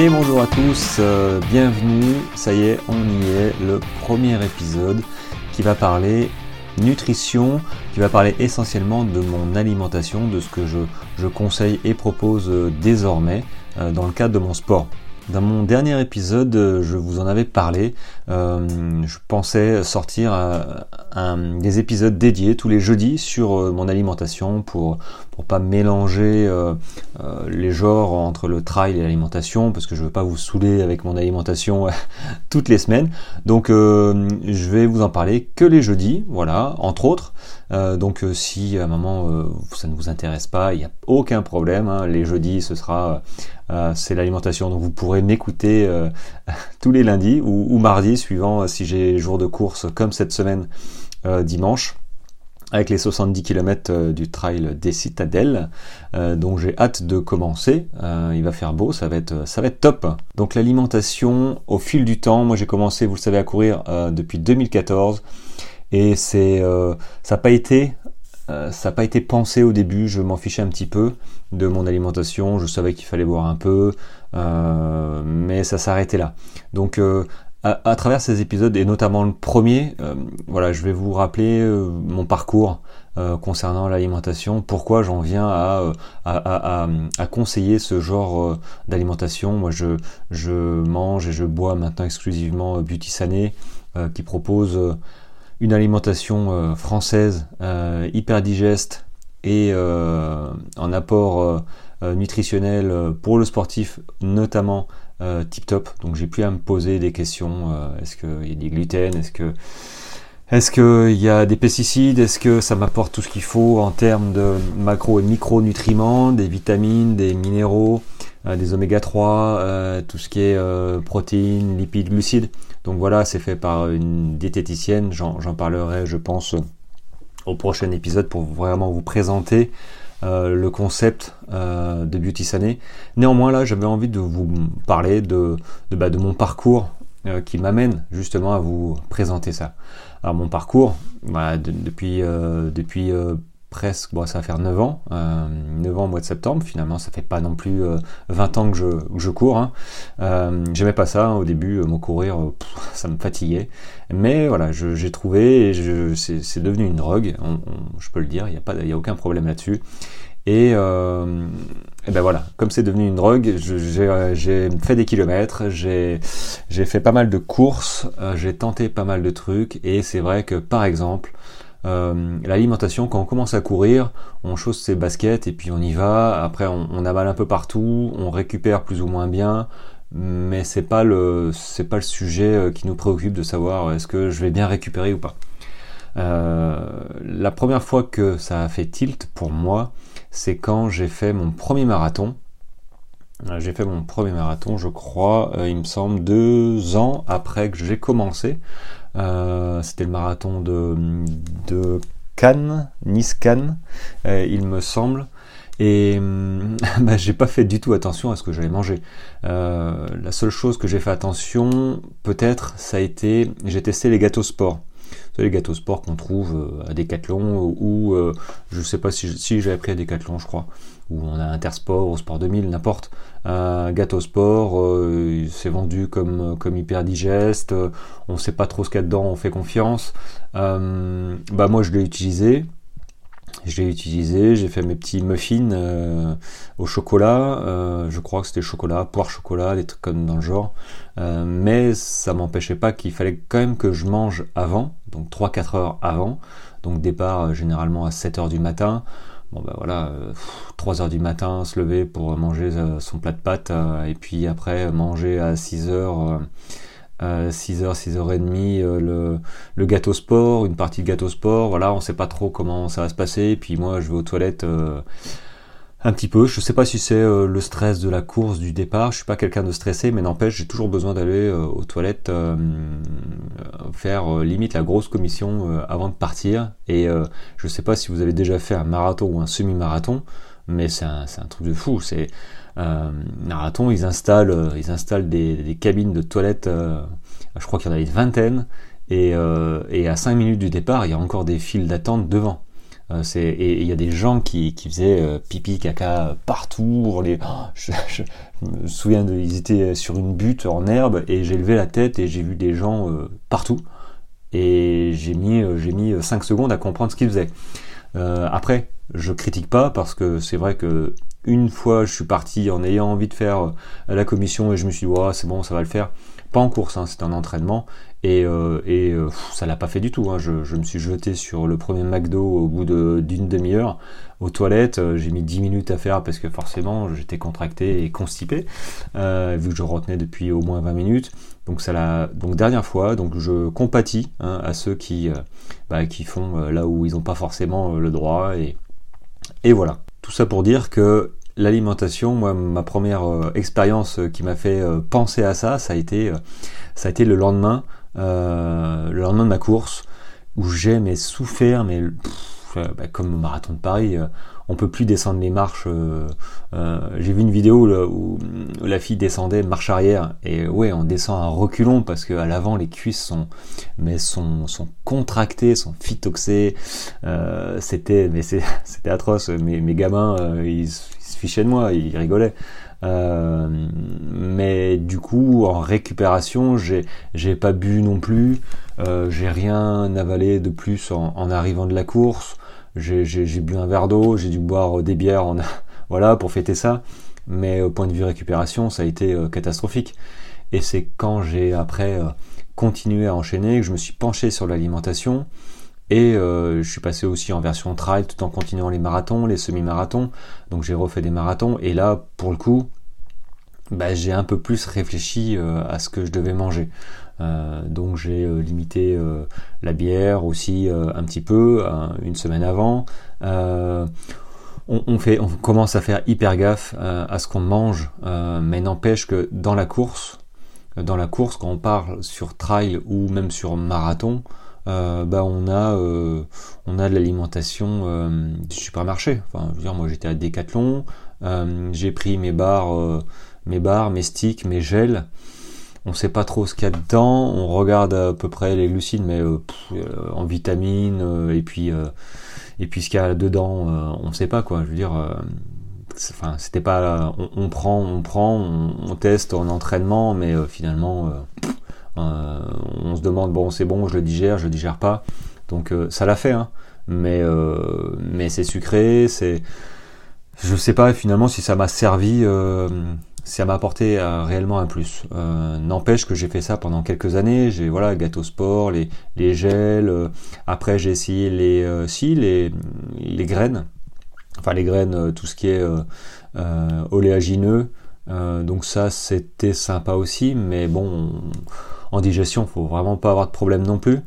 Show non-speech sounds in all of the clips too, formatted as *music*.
Et bonjour à tous, euh, bienvenue, ça y est, on y est, le premier épisode qui va parler nutrition, qui va parler essentiellement de mon alimentation, de ce que je, conseille et propose euh, désormais euh, dans le cadre de mon sport. Dans mon dernier épisode, euh, je vous en avais parlé. Euh, je pensais sortir un, des épisodes dédiés tous les jeudis sur euh, mon alimentation pour pour pas mélanger les genres entre le trail et l'alimentation parce que je veux pas vous saouler avec mon alimentation *laughs* toutes les semaines. Donc je vais vous en parler que les jeudis, voilà, entre autres. Donc si à un moment ça ne vous intéresse pas, il n'y a aucun problème. Hein. les jeudis, ce sera c'est l'alimentation. Donc vous pourrez m'écouter euh, *laughs* tous les lundis ou, mardis, suivant euh, si j'ai jour de course comme cette semaine euh, dimanche avec les 70 km du trail des citadelles. donc j'ai hâte de commencer. il va faire beau, ça va être ça va être top. Donc l'alimentation au fil du temps, moi j'ai commencé, vous le savez, à courir depuis 2014 et c'est ça n'a pas été ça n'a pas été pensé au début, je m'en fichais un petit peu de mon alimentation, je savais qu'il fallait boire un peu, euh, mais ça s'arrêtait là. Donc euh, à, travers ces épisodes, et notamment le premier, euh, voilà, je vais vous rappeler mon parcours concernant l'alimentation, pourquoi j'en viens à, à, à, conseiller ce genre d'alimentation. Moi, je, je mange et je bois maintenant exclusivement Beauty Sané, qui propose une alimentation française hyper digeste et en apport euh, nutritionnel euh, pour le sportif notamment euh, tip top. Donc j'ai pu à me poser des questions. Est-ce qu'il y a du gluten Est-ce que est-ce qu'il y a des pesticides Est-ce que ça m'apporte tout ce qu'il faut en termes de macro et micronutriments, des vitamines, des minéraux, des oméga 3, tout ce qui est protéines, lipides, glucides Donc voilà, c'est fait par une diététicienne. J'en parlerai, je pense, au prochain épisode pour vraiment vous présenter euh, le concept euh, de Beauty Sané. Néanmoins, là, j'avais envie de vous parler de, de, bah, mon parcours euh, qui m'amène justement à vous présenter ça. Alors, mon parcours, bah, depuis, depuis presque, bon, ça va faire 9 ans, 9 ans au mois de septembre, finalement, ça fait pas non plus 20 ans que je, je cours. Hein. J'aimais pas ça, hein, au début, mon courir, ça me fatiguait. Mais voilà, j'ai trouvé, c'est devenu une drogue, je peux le dire, il n'y a, pas, a aucun problème là-dessus. Et, euh, ben voilà, comme c'est devenu une drogue, j'ai fait des kilomètres, j'ai fait pas mal de courses, euh, j'ai tenté pas mal de trucs, et c'est vrai que par exemple, euh, l'alimentation, quand on commence à courir, on chausse ses baskets et puis on y va. Après, on, on un peu partout, on récupère plus ou moins bien, mais c'est pas le pas le sujet euh, qui nous préoccupe de savoir est-ce que je vais bien récupérer ou pas. Euh, la première fois que ça a fait tilt pour moi, c'est quand j'ai fait mon premier marathon. Euh, j'ai fait mon premier marathon, je crois, il me semble, deux ans après que j'ai commencé. C'était le marathon de, Cannes, Nice-Cannes, il me semble. Et *laughs* bah, j'ai pas fait du tout attention à ce que j'allais manger. Euh, la seule chose que j'ai fait attention, peut-être, ça a été, j'ai testé les gâteaux sport. C'est les gâteaux sport qu'on trouve euh, à Decathlon ou euh, je sais pas si, si j'avais pris à Decathlon, je crois, ou on a Intersport ou Sport 2000, n'importe. Un gâteau sport, c'est vendu comme comme hyper digeste. on sait pas trop ce qu'il y a dedans, on fait confiance. bah moi je l'ai utilisé je l'ai utilisé, j'ai fait mes petits muffins euh, au chocolat, euh, je crois que c'était chocolat, poire chocolat, des trucs comme dans le genre, euh, mais ça m'empêchait pas qu'il fallait quand même que je mange avant, donc 3-4 heures avant, donc départ généralement à 7 heures du matin, bon ben voilà, 3 heures du matin, se lever pour manger son plat de pâtes, et puis après manger à 6 heures 6h, 6h30 euh, le, gâteau sport, une partie de gâteau sport, voilà, on sait pas trop comment ça va se passer, puis moi je vais aux toilettes euh, un petit peu, je sais pas si c'est euh, le stress de la course, du départ, je suis pas quelqu'un de stressé, mais n'empêche, j'ai toujours besoin d'aller aux toilettes faire limite la grosse commission avant de partir, et je sais pas si vous avez déjà fait un marathon ou un semi-marathon, mais c'est un, un, truc de fou, c'est euh, marathon, ils installent, euh, ils installent des, cabines de toilettes, euh, je crois qu'il y en a une vingtaine, et, à 5 minutes du départ, il y a encore des files d'attente devant. et il y a des gens qui, qui faisaient pipi, caca partout. Les, *gasps* je, me souviens, de, étaient sur une butte en herbe et j'ai levé la tête et j'ai vu des gens partout. Et j'ai mis, j'ai mis 5 secondes à comprendre ce qu'ils faisaient. après, je critique pas parce que c'est vrai que une fois je suis parti en ayant envie de faire la commission et je me suis dit c'est bon ça va le faire pas en course, hein, c'était un entraînement, et, euh, et euh, ça l'a pas fait du tout. Hein. Je, me suis jeté sur le premier McDo au bout d'une demi-heure aux toilettes. Euh, j'ai mis 10 minutes à faire parce que forcément j'étais contracté et constipé, vu que je retenais depuis au moins 20 minutes. Donc ça l'a. Donc dernière fois, donc je compatis hein, à ceux qui, bah, qui font là où ils n'ont pas forcément le droit et voilà. Tout ça pour dire que l'alimentation, moi, ma première euh, expérience euh, qui m'a fait euh, penser à ça, ça a été, ça a été le lendemain, le lendemain de ma course, où j'ai mais souffert, mais bah, comme au marathon de Paris, on peut plus descendre les marches. j'ai vu une vidéo où, la fille descendait marche arrière et ouais, on descend à reculons parce qu'à l'avant les cuisses sont mais sont, sont contractées, sont phytoxées. c'était mais *laughs* c'était atroce. Mes, gamins ils fichait de moi, il rigolait. Euh, mais du coup, en récupération, j'ai pas bu non plus, euh, j'ai rien avalé de plus en, arrivant de la course. J'ai bu un verre d'eau, j'ai dû boire des bières, en, *laughs* voilà, pour fêter ça. Mais au point de vue récupération, ça a été euh, catastrophique. Et c'est quand j'ai après continué à enchaîner que je me suis penché sur l'alimentation et euh, je suis passé aussi en version trail tout en continuant les marathons, les semi-marathons. Donc j'ai refait des marathons. Et là, pour le coup, bah, j'ai un peu plus réfléchi euh, à ce que je devais manger. Euh, donc j'ai limité la bière aussi un petit peu une semaine avant. On, fait, on commence à faire hyper gaffe à ce qu'on mange, mais n'empêche que dans la course, dans la course, quand on parle sur trail ou même sur marathon, euh, bah on a euh, on a de l'alimentation euh, du supermarché. Enfin, je veux dire, moi j'étais à Decathlon, j'ai pris mes barres, mes barres, mes sticks, mes gels. On sait pas trop ce qu'il y a dedans. On regarde à peu près les glucides, mais en vitamines et puis et puis ce qu'il y a dedans, on sait pas quoi. Je veux dire c'était pas on, prend on prend on, teste en entraînement mais finalement euh, on se demande bon c'est bon, je le digère, je le digère pas. Donc euh, ça l'a fait, hein. mais euh, mais c'est sucré, c'est je sais pas finalement si ça m'a servi, ça m'a apporté réellement un plus. N'empêche que j'ai fait ça pendant quelques années. J'ai voilà gâteau sport, les, les gels. après j'ai essayé les si les les graines, enfin les graines, tout ce qui est oléagineux. donc ça c'était sympa aussi, mais bon en digestion, faut vraiment pas avoir de problème non plus.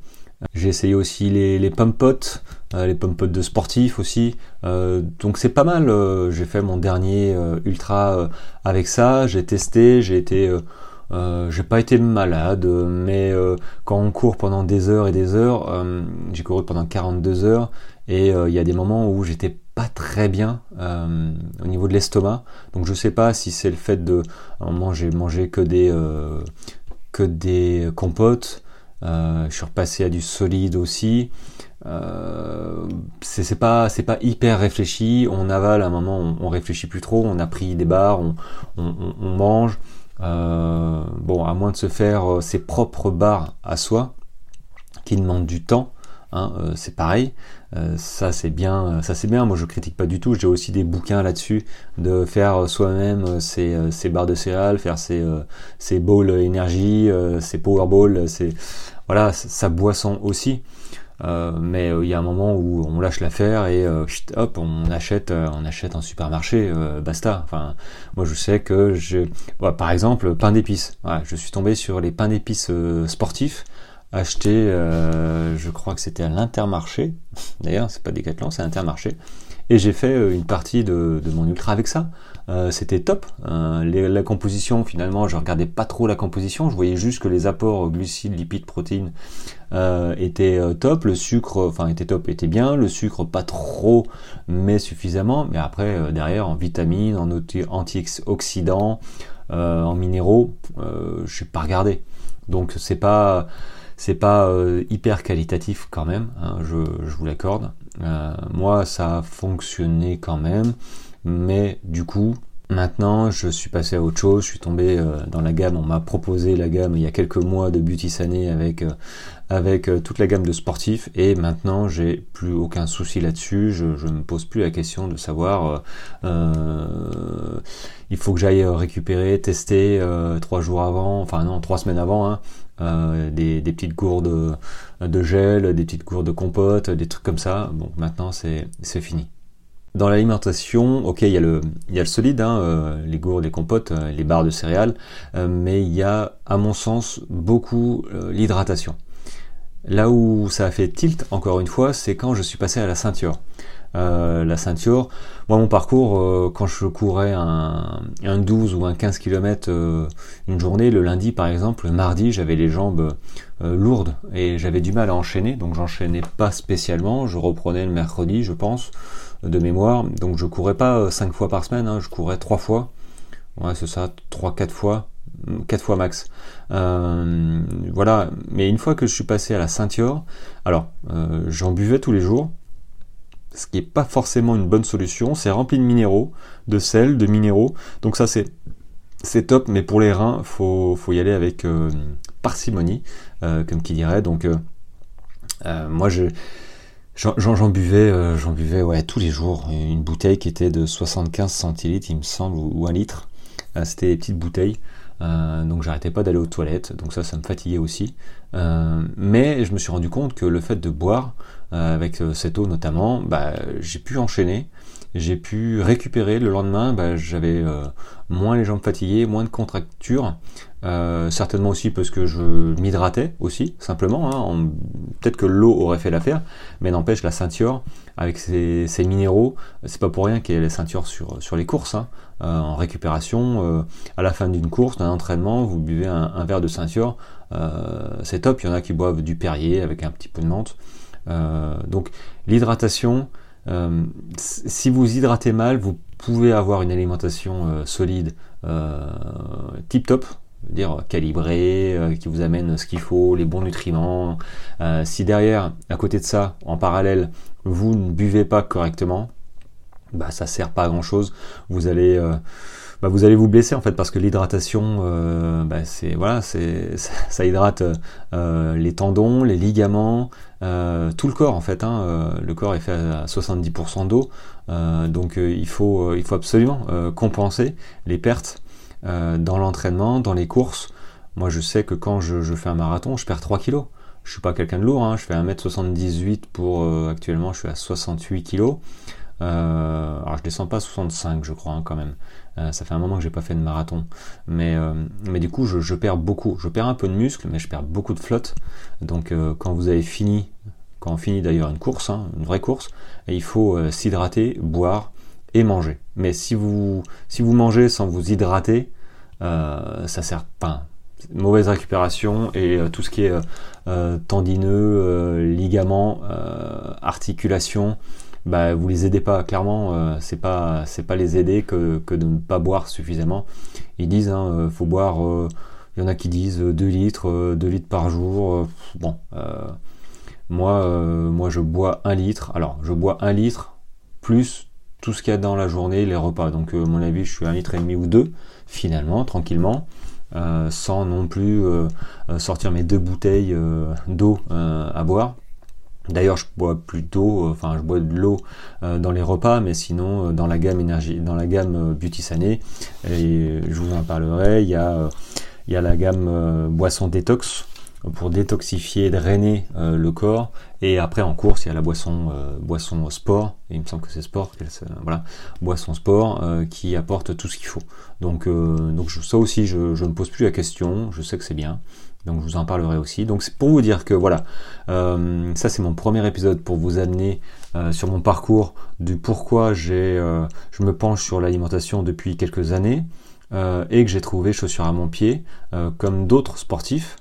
J'ai essayé aussi les, les pump-pots, euh, les pump-pots de sportifs aussi. Euh, donc c'est pas mal. Euh, j'ai fait mon dernier ultra avec ça. J'ai testé. J'ai été, j'ai pas été malade, mais quand on court pendant des heures et des heures, j'ai couru pendant 42 heures et il y a des moments où j'étais pas très bien au niveau de l'estomac. Donc je sais pas si c'est le fait de, à un moment j'ai mangé que des que des compotes. Euh, je suis repassé à du solide aussi. Euh, c'est pas c'est pas hyper réfléchi. On avale à un moment, on, on, réfléchit plus trop. On a pris des barres, on, on, mange. Euh, bon, à moins de se faire ses propres barres à soi, qui demandent du temps. Hein, euh, c'est pareil. Euh, ça c'est bien, euh, ça c'est bien. Moi je critique pas du tout. J'ai aussi des bouquins là-dessus de faire soi-même ses, barres de céréales, faire ses, ses bowls énergie, ses power bowls, ses voilà sa boisson aussi. Mais il y a un moment où on lâche l'affaire et hop, on achète, on achète en supermarché, basta. Enfin, moi je sais que je, par exemple, pain d'épices. je suis tombé sur les pains d'épices sportifs acheté, euh, je crois que c'était à l'Intermarché. D'ailleurs, c'est pas Decathlon, c'est Intermarché. Et j'ai fait euh, une partie de, mon ultra avec ça. Euh, c'était top. la composition, finalement, je regardais pas trop la composition. Je voyais juste que les apports glucides, lipides, protéines étaient top. Le sucre, enfin, était top, était bien. Le sucre, pas trop, mais suffisamment. Mais après, derrière, en vitamines, en antioxydants, en minéraux, je n'ai pas regardé. Donc c'est pas c'est pas hyper qualitatif quand même, hein, je, je, vous l'accorde. moi, ça a fonctionné quand même, mais du coup, Maintenant, je suis passé à autre chose, je suis tombé euh, dans la gamme, on m'a proposé la gamme il y a quelques mois de Beauty Sané avec, euh, avec euh, toute la gamme de sportifs et maintenant j'ai plus aucun souci là-dessus, je, ne me pose plus la question de savoir il faut que j'aille récupérer, tester trois jours avant, enfin non, trois semaines avant, hein, des, petites gourdes de gel, des petites gourdes de compote, des trucs comme ça. Bon, maintenant c'est fini. Dans l'alimentation, ok, il y a le, y a le solide, hein, euh, les gourdes, les compotes, euh, les barres de céréales, euh, mais il y a, à mon sens, beaucoup l'hydratation. Là où ça a fait tilt, encore une fois, c'est quand je suis passé à la ceinture. la ceinture, moi mon parcours, quand je courais un, un, 12 ou un 15 km une journée, le lundi par exemple, le mardi, j'avais les jambes lourdes et j'avais du mal à enchaîner, donc j'enchaînais pas spécialement, je reprenais le mercredi, je pense, de mémoire. Donc je courais pas 5 euh, fois par semaine, hein, je courais 3 fois. Ouais, c'est ça, 3-4 fois. 4 fois max. Euh, voilà, mais une fois que je suis passé à la ceinture, alors euh, j'en buvais tous les jours, ce qui n'est pas forcément une bonne solution. C'est rempli de minéraux, de sel, de minéraux. Donc ça c'est c'est top, mais pour les reins, faut faut y aller avec parcimonie, comme qui dirait. Donc moi je J'en buvais, euh, j'en buvais tous les jours. Une bouteille qui était de 75 centilitres, il me semble, ou, un litre. Euh, c'était des petites. Euh, donc j'arrêtais pas d'aller aux toilettes, donc ça, ça me fatiguait aussi. mais je me suis rendu compte que le fait de boire, avec cette eau notamment, bah, j'ai pu enchaîner. J'ai pu récupérer le lendemain, bah, j'avais euh, moins les jambes fatiguées, moins de contractures, euh, certainement aussi parce que je m'hydratais aussi, simplement, hein, peut-être que l'eau aurait fait l'affaire, mais n'empêche la ceinture, avec ses, minéraux, c'est pas pour rien qu'il y ait la ceinture sur, sur les courses, hein. euh, en récupération, à la fin d'une course, d'un entraînement, vous buvez un, un verre de ceinture, c'est top, il y en a qui boivent du Perrier avec un petit peu de menthe, donc l'hydratation, euh, si vous hydratez mal, vous pouvez avoir une alimentation euh, solide, euh, tip top, dire calibrée, qui vous amène ce qu'il faut, les bons nutriments. si derrière, à côté de ça, en parallèle, vous ne buvez pas correctement, bah ça sert pas à grand chose. Vous allez bah, vous allez vous blesser en fait parce que l'hydratation, euh, bah, c'est voilà, c'est *laughs* ça, hydrate euh, les tendons, les ligaments, euh, tout le corps en fait. Hein, le corps est fait à 70% d'eau, donc il faut il faut absolument compenser les pertes dans l'entraînement, dans les courses. Moi, je sais que quand je, fais un marathon, je perds 3 kilos. Je suis pas quelqu'un de lourd, hein, je fais 1m78 pour actuellement, je suis à 68 kilos. Euh, alors je descends pas à 65 je crois hein, quand même. Euh, ça fait un moment que j'ai pas fait de marathon. Mais, euh, mais du coup je, perds beaucoup. Je perds un peu de muscle mais je perds beaucoup de flotte. Donc quand vous avez fini, quand on finit d'ailleurs une course, hein, une vraie course, il faut s'hydrater, boire et manger. Mais si vous, si vous mangez sans vous hydrater, ça sert pas. Mauvaise récupération et tout ce qui est tendineux, ligaments, articulations, bah, vous les aidez pas. Clairement, euh, c'est pas c'est pas les aider que, que, de ne pas boire suffisamment. Ils disent, hein, euh, faut boire. Il euh, y en a qui disent 2 litres, 2 litres par jour. bon, moi, moi, je bois 1 litre. Alors, je bois 1 litre plus tout ce qu'il y a dans la journée, les repas. Donc, à mon avis, je suis 1 litre et demi ou 2, finalement, tranquillement. sans non plus sortir mes deux bouteilles d'eau à boire. D'ailleurs, je bois plutôt, euh, enfin, je bois de l'eau euh, dans les repas, mais sinon, euh, dans la gamme énergie, dans la gamme Beauty Sané, et je vous en parlerai, il y a, il y a la gamme boisson détox pour détoxifier, drainer le corps, et après en course, il y a la boisson, boisson sport, et il me semble que c'est sport, voilà, boisson sport qui apporte tout ce qu'il faut. Donc, donc ça aussi, je ne pose plus la question, je sais que c'est bien. Donc je vous en parlerai aussi. Donc c'est pour vous dire que voilà, euh, ça c'est mon premier épisode pour vous amener euh, sur mon parcours du pourquoi j'ai, euh, je me penche sur l'alimentation depuis quelques années et que j'ai trouvé chaussures à mon pied, comme d'autres sportifs.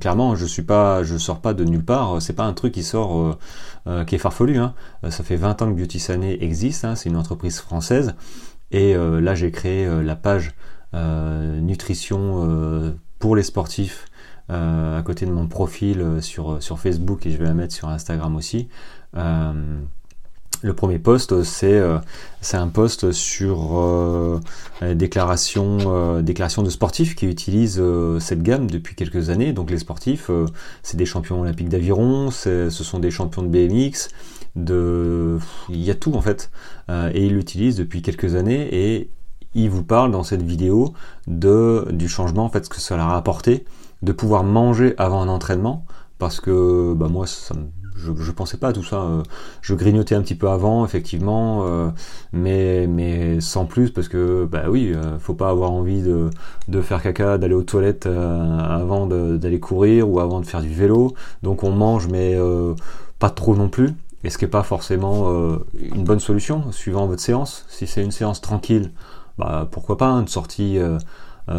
clairement, je suis pas, je sors pas de nulle part. C'est pas un truc qui sort, qui est farfelu. Hein. Ça fait 20 ans que Beauty Sané existe. Hein. C'est une entreprise française. Et là, j'ai créé la page nutrition pour les sportifs à côté de mon profil sur, sur Facebook et je vais la mettre sur Instagram aussi. Le premier post, c'est c'est un post sur euh, déclaration, de sportifs qui utilisent cette gamme depuis quelques années. Donc les sportifs, c'est des champions olympiques d'aviron, ce sont des champions de BMX, de, il y a tout en fait, et ils l'utilisent depuis quelques années et il vous parle dans cette vidéo de, du changement, en fait, ce que leur a apporté, de pouvoir manger avant un entraînement, parce que bah, moi, je, pensais pas à tout ça. Euh, je grignotais un petit peu avant, effectivement, euh, mais, mais sans plus, parce que, bah oui, euh, faut pas avoir envie de, faire caca, d'aller aux toilettes avant d'aller courir ou avant de faire du vélo. Donc on mange, mais pas trop non plus. Et ce qui n'est pas forcément une bonne solution, suivant votre séance. Si c'est une séance tranquille, bah, pourquoi pas, une sortie, euh, euh,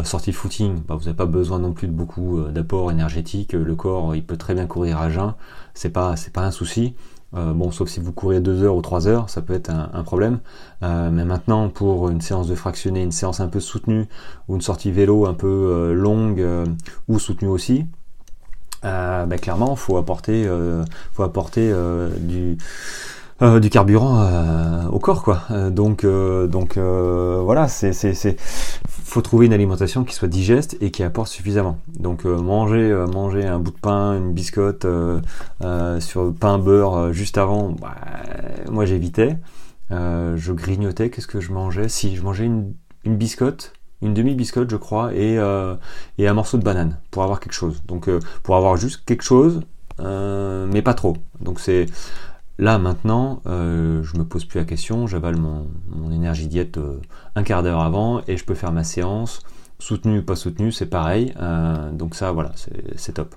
sortie footing, bah, vous n'avez pas besoin non plus de beaucoup euh, d'apports énergétiques, le corps il peut très bien courir à jeun, c'est pas, c'est pas un souci. bon, sauf si vous courez 2 heures ou 3 heures, ça peut être un, problème. mais maintenant, pour une séance de fractionné, une séance un peu soutenue, ou une sortie vélo un peu longue ou soutenue aussi, bah, clairement, faut apporter, faut apporter du euh, du carburant euh, au corps quoi. Euh, donc donc voilà, c'est c'est c'est faut trouver une alimentation qui soit digeste et qui apporte suffisamment. Donc manger manger un bout de pain, une biscotte sur pain beurre juste avant, bah, moi j'évitais. je grignotais, qu'est-ce que je mangeais? Si je mangeais une, une biscotte, une demi-biscotte je crois, et, et un morceau de banane pour avoir quelque chose. Donc pour avoir juste quelque chose, mais pas trop. Donc c'est Là maintenant, euh, je me pose plus la question, j'avale mon, énergie diète euh, un quart d'heure avant et je peux faire ma séance, soutenue, pas soutenue, c'est pareil. Euh, donc ça, voilà, c'est top.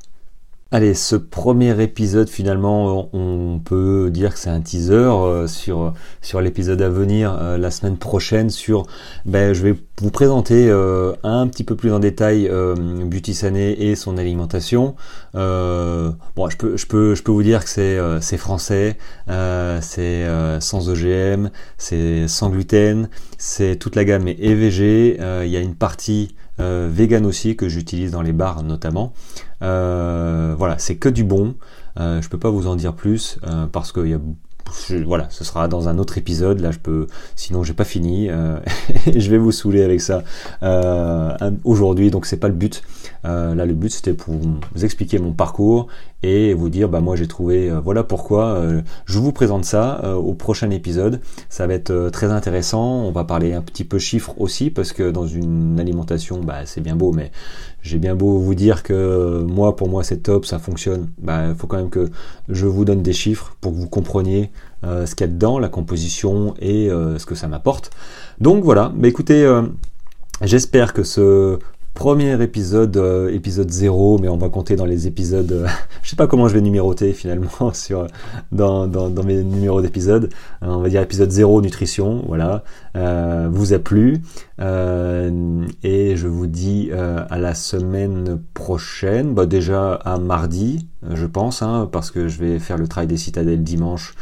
Allez, ce premier épisode finalement, on peut dire que c'est un teaser euh, sur sur l'épisode à venir euh, la semaine prochaine. Sur, ben, je vais vous présenter euh, un petit peu plus en détail Beauty Sané et son alimentation. bon, je peux je peux je peux vous dire que c'est c'est français, c'est sans OGM, c'est sans gluten, c'est toute la gamme est EVG. Il y a une partie vegan aussi que j'utilise dans les bars notamment. Euh, voilà, c'est que du bon. Euh, je peux pas vous en dire plus euh, parce que y a voilà, ce sera dans un autre épisode. Là, je peux, sinon, j'ai pas fini. Euh, *laughs* je vais vous saouler avec ça euh, aujourd'hui. Donc, c'est pas le but. Euh, là, le but c'était pour vous expliquer mon parcours et vous dire, bah moi, j'ai trouvé, voilà pourquoi. je vous présente ça au prochain épisode. Ça va être très intéressant. On va parler un petit peu chiffres aussi parce que dans une alimentation, bah c'est bien beau, mais j'ai bien beau vous dire que moi, pour moi, c'est top, ça fonctionne. Bah, il faut quand même que je vous donne des chiffres pour que vous compreniez euh, ce qu'il y a dedans, la composition et euh, ce que ça m'apporte. Donc voilà, mais écoutez, euh, j'espère que ce premier épisode, épisode 0, mais on va compter dans les épisodes, *laughs* je sais pas comment je vais numéroter finalement *laughs* sur, dans, dans, mes numéros d'épisodes, on va dire épisode 0 nutrition, voilà, vous a plu, et je vous dis à la semaine prochaine, bah déjà à mardi, je pense, hein, parce que je vais faire le travail des citadelles dimanche,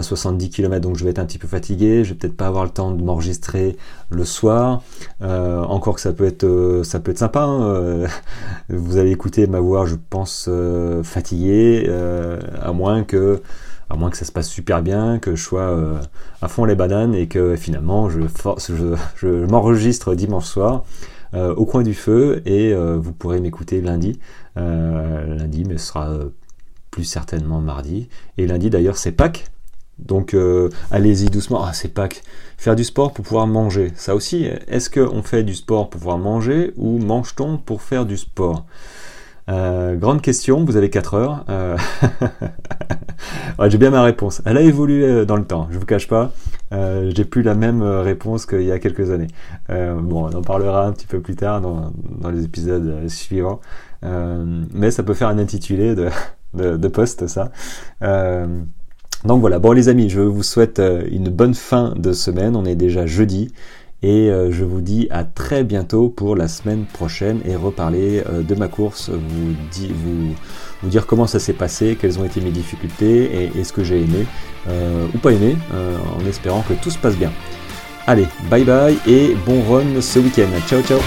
70 km, donc je vais être un petit peu fatigué, je vais peut-être pas avoir le temps de m'enregistrer le soir. Euh, encore que ça peut être, euh, ça peut être sympa. Hein, euh, *laughs* vous allez écouter ma voix, je pense, fatigué, à moins que à moins que ça se passe super bien, que je sois à fond les bananes et que finalement je, force, je m'enregistre dimanche soir au coin du feu et vous pourrez m'écouter lundi. Lundi, mais ce sera plus certainement mardi. Et lundi d'ailleurs c'est Pâques, donc euh, allez-y doucement. Ah, c'est Pâques. Faire du sport pour pouvoir manger. Ça aussi, est-ce qu'on fait du sport pour pouvoir manger ou mange-t-on pour faire du sport? Euh, grande question, vous avez 4 heures. Euh, *laughs* j'ai bien ma réponse. Elle a évolué dans le temps, je vous cache pas. j'ai plus la même réponse qu'il y a quelques années. bon, on en parlera un petit peu plus tard dans, les épisodes suivants. mais ça peut faire un intitulé de, *laughs* de, de post, ça. Donc voilà, bon les amis, je vous souhaite euh, une bonne fin de semaine, on est déjà jeudi, et euh, je vous dis à très bientôt pour la semaine prochaine et reparler euh, de ma course, vous, dire comment ça s'est passé, quelles ont été mes difficultés et, ce que j'ai aimé ou pas aimé, en espérant que tout se passe bien. Allez, bye bye et bon run ce week-end. Ciao ciao